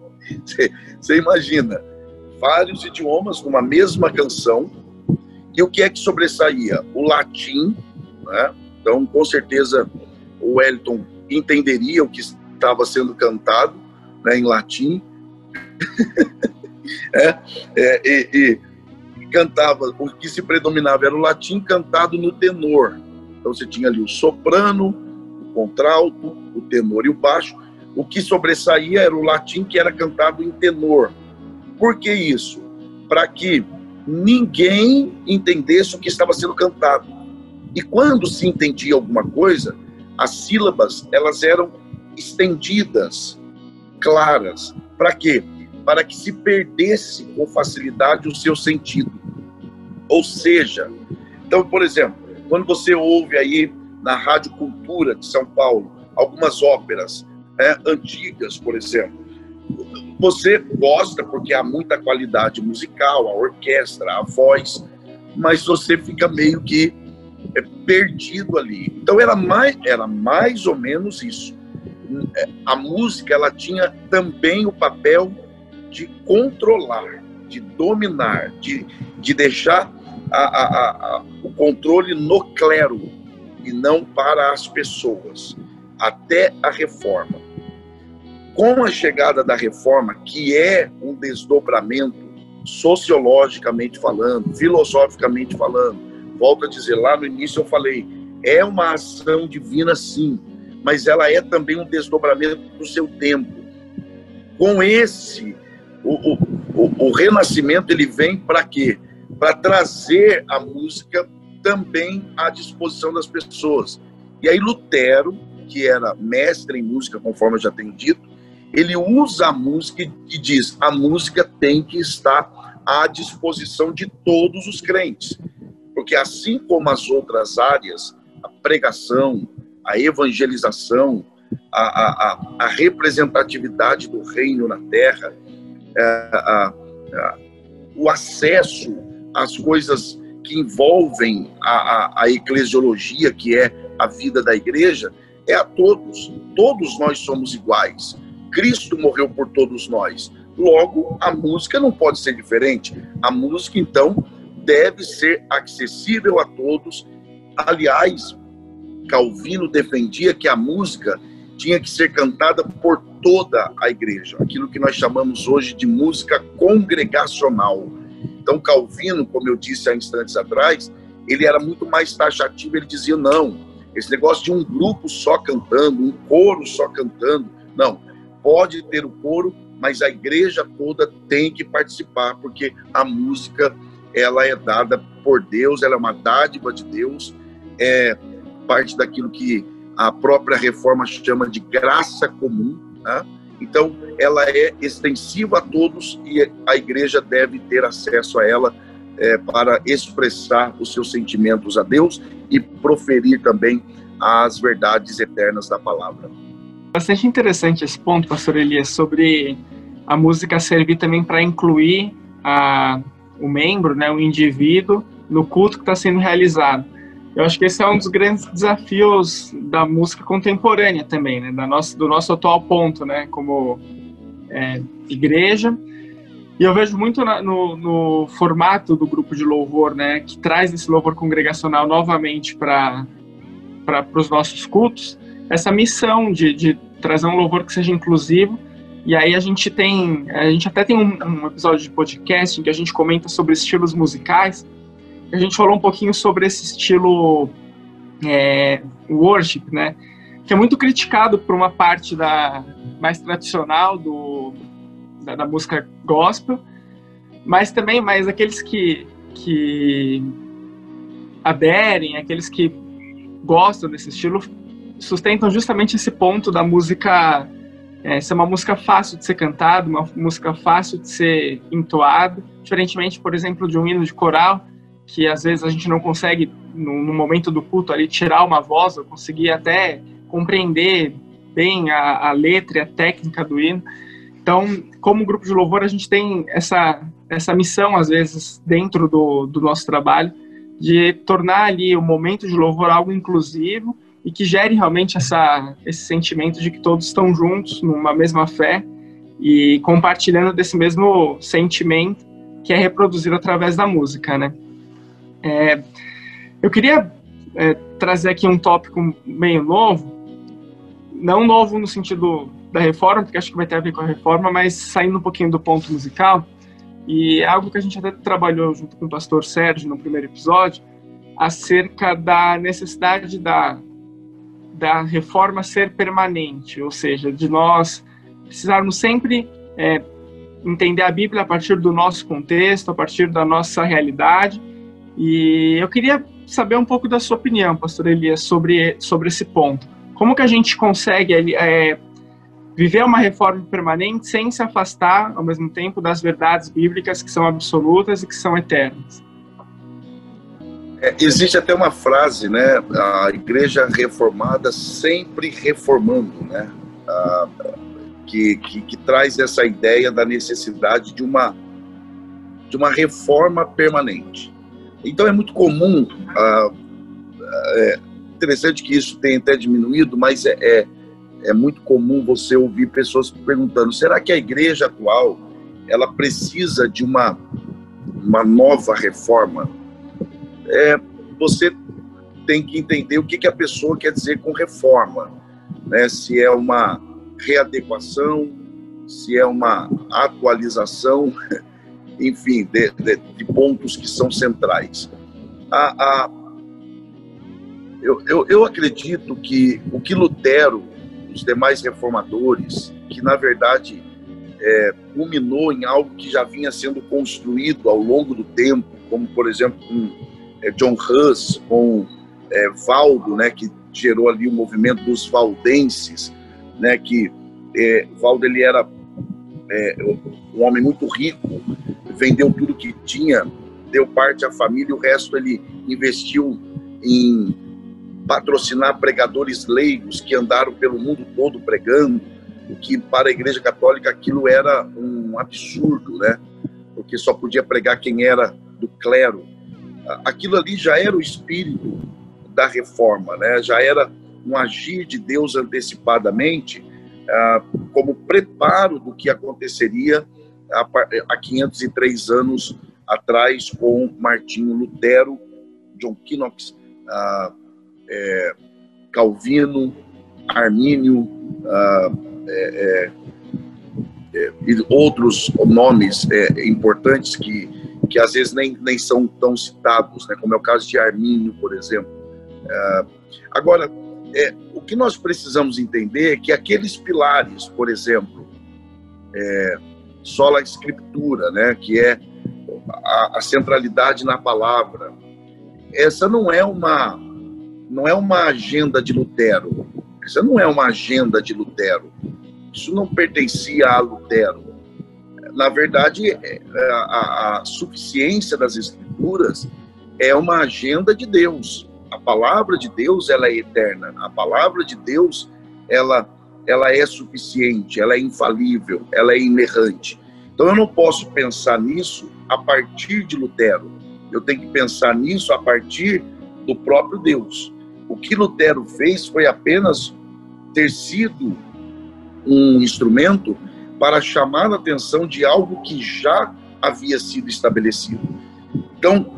você imagina, vários idiomas numa mesma canção. E o que é que sobressaía? O latim. Né? Então, com certeza, o Wellington entenderia o que estava sendo cantado né, em latim. é, é, e, e, cantava, o que se predominava era o latim cantado no tenor. Então você tinha ali o soprano, o contralto, o tenor e o baixo. O que sobressaía era o latim que era cantado em tenor. Por que isso? Para que ninguém entendesse o que estava sendo cantado. E quando se entendia alguma coisa, as sílabas elas eram estendidas, claras. Para quê? Para que se perdesse com facilidade o seu sentido. Ou seja, então, por exemplo, quando você ouve aí na Rádio Cultura de São Paulo algumas óperas né, antigas, por exemplo, você gosta porque há muita qualidade musical, a orquestra, a voz, mas você fica meio que é, perdido ali. Então era mais, era mais ou menos isso a música ela tinha também o papel de controlar, de dominar, de, de deixar a, a, a, o controle no clero. e não para as pessoas, até a reforma. Com a chegada da reforma, que é um desdobramento sociologicamente falando, filosoficamente falando, volto a dizer, lá no início eu falei, é uma ação divina sim, mas ela é também um desdobramento do seu tempo. Com esse, o, o, o renascimento ele vem para quê? Para trazer a música também à disposição das pessoas. E aí Lutero, que era mestre em música, conforme eu já tenho dito, ele usa a música e diz: a música tem que estar à disposição de todos os crentes. Porque assim como as outras áreas, a pregação, a evangelização, a, a, a representatividade do reino na terra, a, a, o acesso às coisas que envolvem a, a eclesiologia, que é a vida da igreja, é a todos. Todos nós somos iguais. Cristo morreu por todos nós. Logo, a música não pode ser diferente. A música, então, deve ser acessível a todos. Aliás, Calvino defendia que a música tinha que ser cantada por toda a igreja, aquilo que nós chamamos hoje de música congregacional. Então, Calvino, como eu disse há instantes atrás, ele era muito mais taxativo, ele dizia: não, esse negócio de um grupo só cantando, um coro só cantando, não, pode ter o coro, mas a igreja toda tem que participar, porque a música ela é dada por Deus, ela é uma dádiva de Deus, é parte daquilo que a própria reforma chama de graça comum, né? Então, ela é extensiva a todos e a igreja deve ter acesso a ela é, para expressar os seus sentimentos a Deus e proferir também as verdades eternas da palavra. Bastante interessante esse ponto, pastor Elias, sobre a música servir também para incluir a, o membro, né, o indivíduo, no culto que está sendo realizado. Eu acho que esse é um dos grandes desafios da música contemporânea também, né? Da nossa, do nosso atual ponto, né? Como é, igreja. E eu vejo muito na, no, no, formato do grupo de louvor, né? Que traz esse louvor congregacional novamente para os nossos cultos, essa missão de, de trazer um louvor que seja inclusivo. E aí a gente tem, a gente até tem um, um episódio de podcast em que a gente comenta sobre estilos musicais a gente falou um pouquinho sobre esse estilo é, worship, né? Que é muito criticado por uma parte da mais tradicional do, da, da música gospel, mas também mais aqueles que, que aderem, aqueles que gostam desse estilo, sustentam justamente esse ponto da música é, ser uma música fácil de ser cantada, uma música fácil de ser entoada, diferentemente, por exemplo, de um hino de coral, que às vezes a gente não consegue, no, no momento do culto ali, tirar uma voz, ou conseguir até compreender bem a, a letra e a técnica do hino. Então, como grupo de louvor, a gente tem essa, essa missão, às vezes, dentro do, do nosso trabalho, de tornar ali o momento de louvor algo inclusivo e que gere realmente essa, esse sentimento de que todos estão juntos numa mesma fé e compartilhando desse mesmo sentimento que é reproduzido através da música, né? É, eu queria é, trazer aqui um tópico meio novo, não novo no sentido da reforma, porque acho que vai ter a ver com a reforma, mas saindo um pouquinho do ponto musical, e é algo que a gente até trabalhou junto com o pastor Sérgio no primeiro episódio, acerca da necessidade da, da reforma ser permanente, ou seja, de nós precisarmos sempre é, entender a Bíblia a partir do nosso contexto, a partir da nossa realidade, e eu queria saber um pouco da sua opinião, pastor Elias, sobre, sobre esse ponto. Como que a gente consegue é, viver uma reforma permanente sem se afastar, ao mesmo tempo, das verdades bíblicas que são absolutas e que são eternas? É, existe até uma frase, né? A igreja reformada sempre reformando, né? Que, que, que traz essa ideia da necessidade de uma, de uma reforma permanente. Então é muito comum, ah, é interessante que isso tenha até diminuído, mas é, é, é muito comum você ouvir pessoas perguntando: será que a igreja atual ela precisa de uma, uma nova reforma? É, você tem que entender o que, que a pessoa quer dizer com reforma, né? Se é uma readequação, se é uma atualização, enfim, de, de, de pontos que são centrais. A, a, eu, eu, eu acredito que o que Lutero, os demais reformadores, que na verdade é, culminou em algo que já vinha sendo construído ao longo do tempo, como por exemplo com é, John Hus, com é, Valdo, né, que gerou ali o movimento dos valdenses, né, que é, Valdo ele era é, um homem muito rico, vendeu tudo que tinha, deu parte à família o resto ele investiu em patrocinar pregadores leigos que andaram pelo mundo todo pregando, o que para a Igreja Católica aquilo era um absurdo, né? Porque só podia pregar quem era do clero. Aquilo ali já era o espírito da reforma, né? Já era um agir de Deus antecipadamente, ah, como preparo do que aconteceria há 503 anos atrás com Martinho Lutero, John Knox, ah, é, Calvino, Armínio ah, é, é, é, e outros nomes é, importantes que, que às vezes nem, nem são tão citados, né, como é o caso de Armínio, por exemplo. Ah, agora, é, o que nós precisamos entender é que aqueles pilares, por exemplo, é, sola escritura, né, que é a, a centralidade na palavra, essa não é uma não é uma agenda de Lutero. Essa não é uma agenda de Lutero. Isso não pertencia a Lutero. Na verdade, é, a, a suficiência das escrituras é uma agenda de Deus. A palavra de Deus ela é eterna. A palavra de Deus ela ela é suficiente, ela é infalível, ela é inerrante. Então eu não posso pensar nisso a partir de Lutero. Eu tenho que pensar nisso a partir do próprio Deus. O que Lutero fez foi apenas ter sido um instrumento para chamar a atenção de algo que já havia sido estabelecido. Então,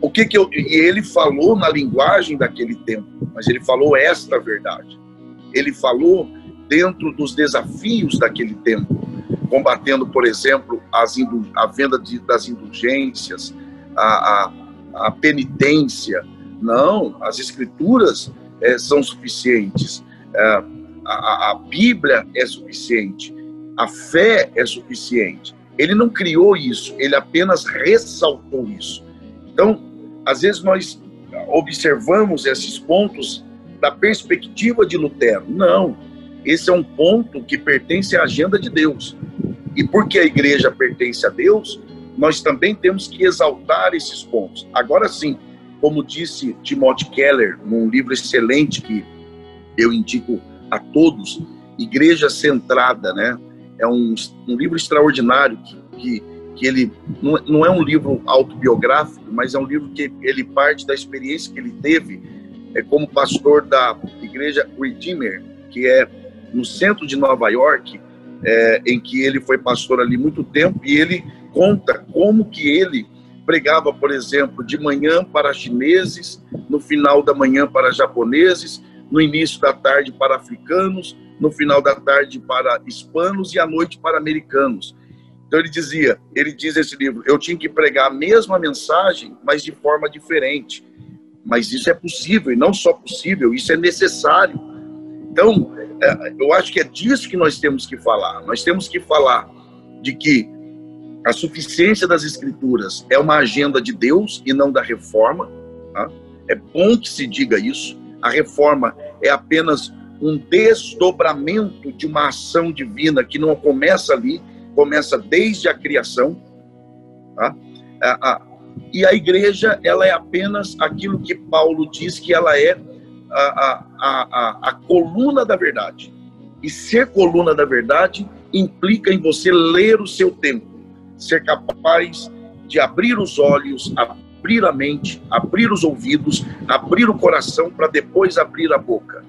o que que eu, e ele falou na linguagem daquele tempo, mas ele falou esta verdade. Ele falou dentro dos desafios daquele tempo, combatendo, por exemplo, as, a venda de, das indulgências, a, a, a penitência, não, as escrituras é, são suficientes, é, a, a Bíblia é suficiente, a fé é suficiente. Ele não criou isso, ele apenas ressaltou isso. Então, às vezes nós observamos esses pontos da perspectiva de Lutero. Não, esse é um ponto que pertence à agenda de Deus. E porque a igreja pertence a Deus, nós também temos que exaltar esses pontos. Agora sim, como disse Timothy Keller, num livro excelente que eu indico a todos, Igreja Centrada, né? É um, um livro extraordinário que, que, que ele não, não é um livro autobiográfico, mas é um livro que ele parte da experiência que ele teve é, como pastor da Igreja Redeemer, que é no centro de Nova York, é, em que ele foi pastor ali muito tempo, e ele conta como que ele pregava, por exemplo, de manhã para chineses, no final da manhã para japoneses, no início da tarde para africanos, no final da tarde para hispanos e à noite para americanos. Então ele dizia, ele diz esse livro, eu tinha que pregar a mesma mensagem, mas de forma diferente. Mas isso é possível, e não só possível, isso é necessário. Então, eu acho que é disso que nós temos que falar. Nós temos que falar de que a suficiência das escrituras é uma agenda de Deus e não da reforma. Tá? É bom que se diga isso. A reforma é apenas um desdobramento de uma ação divina que não começa ali, começa desde a criação. Tá? e a igreja, ela é apenas aquilo que Paulo diz que ela é a, a, a, a coluna da verdade. E ser coluna da verdade implica em você ler o seu tempo ser capaz de abrir os olhos, abrir a mente, abrir os ouvidos, abrir o coração para depois abrir a boca.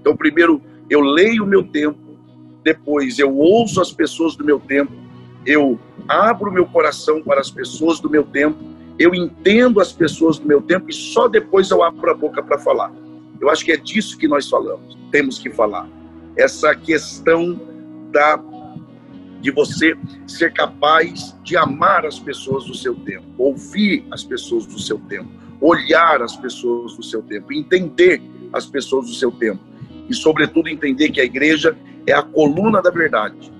Então, primeiro eu leio o meu tempo, depois eu ouço as pessoas do meu tempo, eu abro meu coração para as pessoas do meu tempo, eu entendo as pessoas do meu tempo e só depois eu abro a boca para falar. Eu acho que é disso que nós falamos, temos que falar. Essa questão da de você ser capaz de amar as pessoas do seu tempo, ouvir as pessoas do seu tempo, olhar as pessoas do seu tempo, entender as pessoas do seu tempo e, sobretudo, entender que a igreja é a coluna da verdade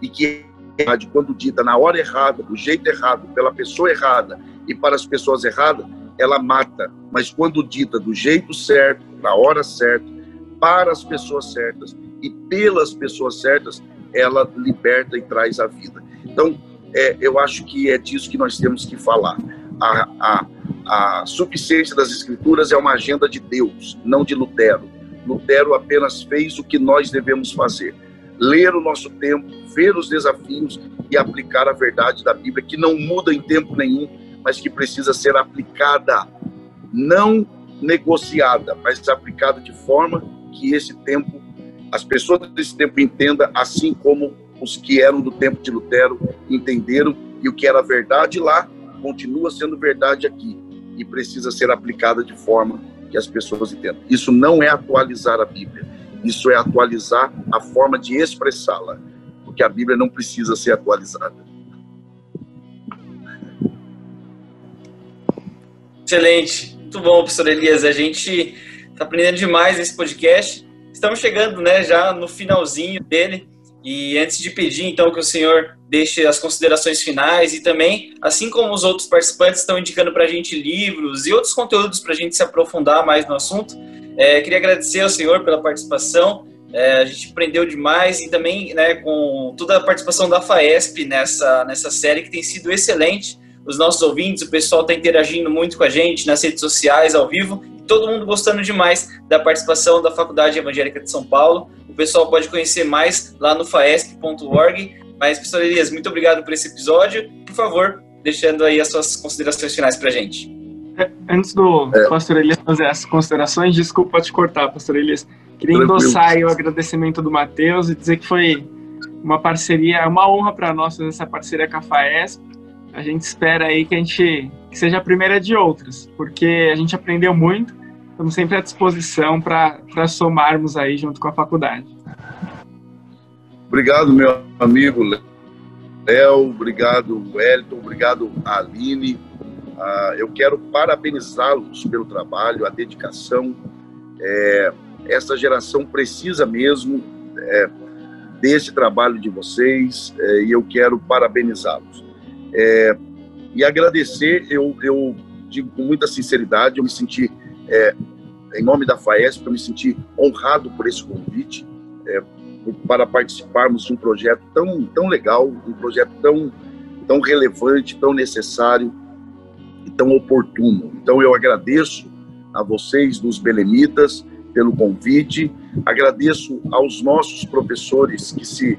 e que a verdade, quando dita na hora errada, do jeito errado, pela pessoa errada e para as pessoas erradas, ela mata, mas quando dita do jeito certo, na hora certa, para as pessoas certas e pelas pessoas certas, ela liberta e traz a vida. Então, é, eu acho que é disso que nós temos que falar. A, a, a suficiência das Escrituras é uma agenda de Deus, não de Lutero. Lutero apenas fez o que nós devemos fazer: ler o nosso tempo, ver os desafios e aplicar a verdade da Bíblia, que não muda em tempo nenhum, mas que precisa ser aplicada, não negociada, mas aplicada de forma que esse tempo as pessoas desse tempo entendam, assim como os que eram do tempo de Lutero entenderam, e o que era verdade lá continua sendo verdade aqui e precisa ser aplicada de forma que as pessoas entendam. Isso não é atualizar a Bíblia, isso é atualizar a forma de expressá-la, porque a Bíblia não precisa ser atualizada. Excelente, muito bom, professor Elias. A gente está aprendendo demais nesse podcast Estamos chegando, né, já no finalzinho dele. E antes de pedir, então, que o senhor deixe as considerações finais e também, assim como os outros participantes estão indicando para a gente livros e outros conteúdos para a gente se aprofundar mais no assunto, é, queria agradecer ao senhor pela participação. É, a gente aprendeu demais e também né, com toda a participação da FAESP nessa, nessa série que tem sido excelente. Os nossos ouvintes, o pessoal está interagindo muito com a gente nas redes sociais, ao vivo todo mundo gostando demais da participação da Faculdade Evangélica de São Paulo. O pessoal pode conhecer mais lá no faesp.org. Mas, professor Elias, muito obrigado por esse episódio. Por favor, deixando aí as suas considerações finais para a gente. Antes do é. pastor Elias fazer as considerações, desculpa te cortar, pastor Elias. Queria endossar o agradecimento do Matheus e dizer que foi uma parceria, uma honra para nós fazer essa parceria com a FAESP. A gente espera aí que a gente que seja a primeira de outras, porque a gente aprendeu muito estamos sempre à disposição para somarmos aí junto com a faculdade. Obrigado, meu amigo Léo, obrigado, Wellington, obrigado, Aline. Uh, eu quero parabenizá-los pelo trabalho, a dedicação. É, essa geração precisa mesmo é, desse trabalho de vocês é, e eu quero parabenizá-los. É, e agradecer, eu, eu digo com muita sinceridade, eu me senti é, em nome da FAESP, eu me senti honrado por esse convite, é, para participarmos de um projeto tão, tão legal, um projeto tão, tão relevante, tão necessário e tão oportuno. Então eu agradeço a vocês dos Belemitas pelo convite, agradeço aos nossos professores que se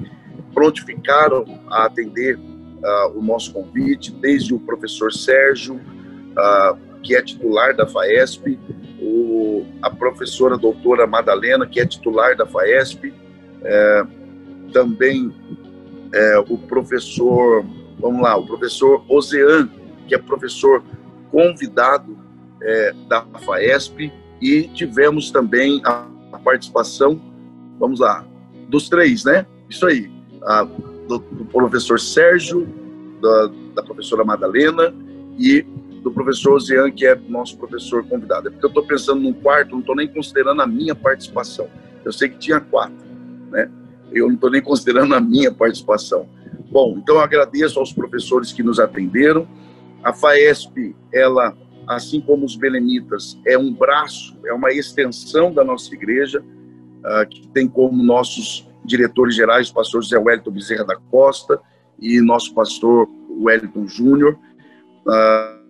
prontificaram a atender uh, o nosso convite, desde o professor Sérgio, uh, que é titular da FAESP, o, a professora doutora Madalena, que é titular da FAESP, é, também é, o professor, vamos lá, o professor Ozean, que é professor convidado é, da FAESP, e tivemos também a, a, participação, vamos lá, dos três, né? Isso aí, a, do, do professor Sérgio, da, da professora Madalena e do professor Ozean, que é nosso professor convidado. É porque eu estou pensando num quarto, não estou nem considerando a minha participação. Eu sei que tinha quatro, né? Eu não estou nem considerando a minha participação. Bom, então eu agradeço aos professores que nos atenderam. A FAESP, ela, assim como os belemitas, é um braço, é uma extensão da nossa igreja, uh, que tem como nossos diretores gerais o pastor José Wellington Bezerra da Costa e nosso pastor Wellington Júnior. Uh,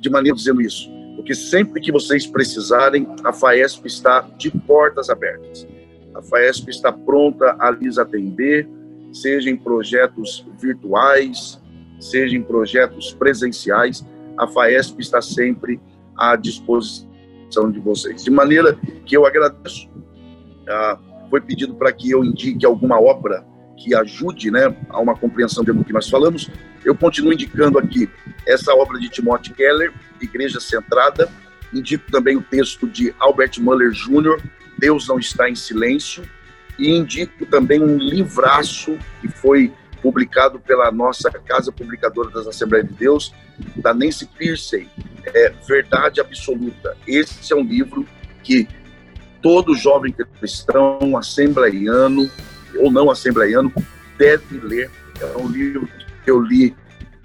de maneira dizendo isso, porque sempre que vocês precisarem, a FAESP está de portas abertas. A FAESP está pronta a lhes atender, seja em projetos virtuais, seja em projetos presenciais, a FAESP está sempre à disposição de vocês. De maneira que eu agradeço. Ah, foi pedido para que eu indique alguma obra que ajude né, a uma compreensão do que nós falamos, eu continuo indicando aqui essa obra de Timothy Keller, Igreja Centrada, indico também o texto de Albert Muller Jr., Deus não está em silêncio, e indico também um livraço que foi publicado pela nossa Casa Publicadora das Assembleias de Deus, da Nancy Pearcey, é, Verdade Absoluta. Esse é um livro que todo jovem cristão, assembleiano ou não assembleiano, deve ler. É um livro que eu li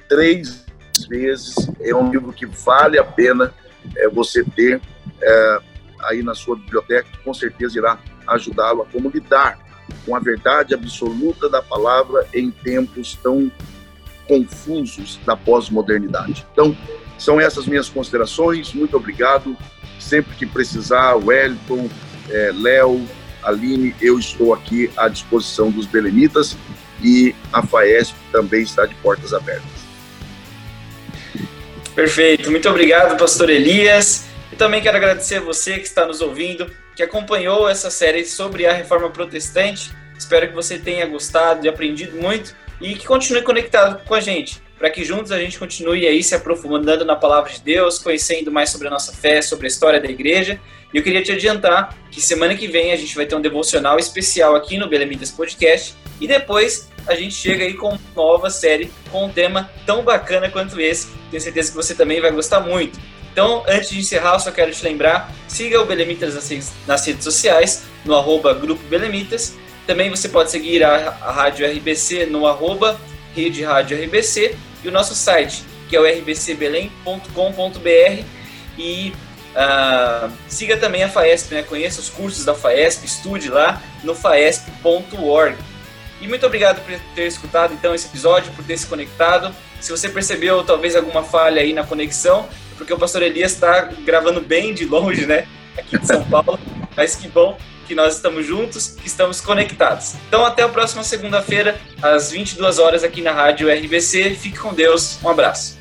três vezes, é um livro que vale a pena é, você ter é, aí na sua biblioteca, que com certeza irá ajudá-lo a como lidar com a verdade absoluta da palavra em tempos tão confusos da pós-modernidade. Então, são essas minhas considerações. Muito obrigado. Sempre que precisar, Wellington, é, Léo, Aline, eu estou aqui à disposição dos belemitas e a FAESP também está de portas abertas. Perfeito. Muito obrigado, pastor Elias. E também quero agradecer a você que está nos ouvindo que acompanhou essa série sobre a reforma protestante. Espero que você tenha gostado e aprendido muito e que continue conectado com a gente, para que juntos a gente continue aí se aprofundando na palavra de Deus, conhecendo mais sobre a nossa fé, sobre a história da igreja. E eu queria te adiantar que semana que vem a gente vai ter um devocional especial aqui no Belemitas Podcast e depois a gente chega aí com uma nova série com um tema tão bacana quanto esse. Tenho certeza que você também vai gostar muito. Então, antes de encerrar, só quero te lembrar, siga o Belemitas nas redes sociais, no arroba Grupo Belemitas. Também você pode seguir a, a Rádio RBC no arroba Rede Rádio RBC e o nosso site, que é o rbcbelém.com.br e uh, siga também a FAESP, né? conheça os cursos da FAESP, estude lá no faesp.org. E muito obrigado por ter escutado então esse episódio, por ter se conectado. Se você percebeu talvez alguma falha aí na conexão, porque o pastor Elias está gravando bem de longe, né? Aqui de São Paulo. Mas que bom que nós estamos juntos, que estamos conectados. Então, até a próxima segunda-feira, às 22 horas, aqui na Rádio RBC. Fique com Deus. Um abraço.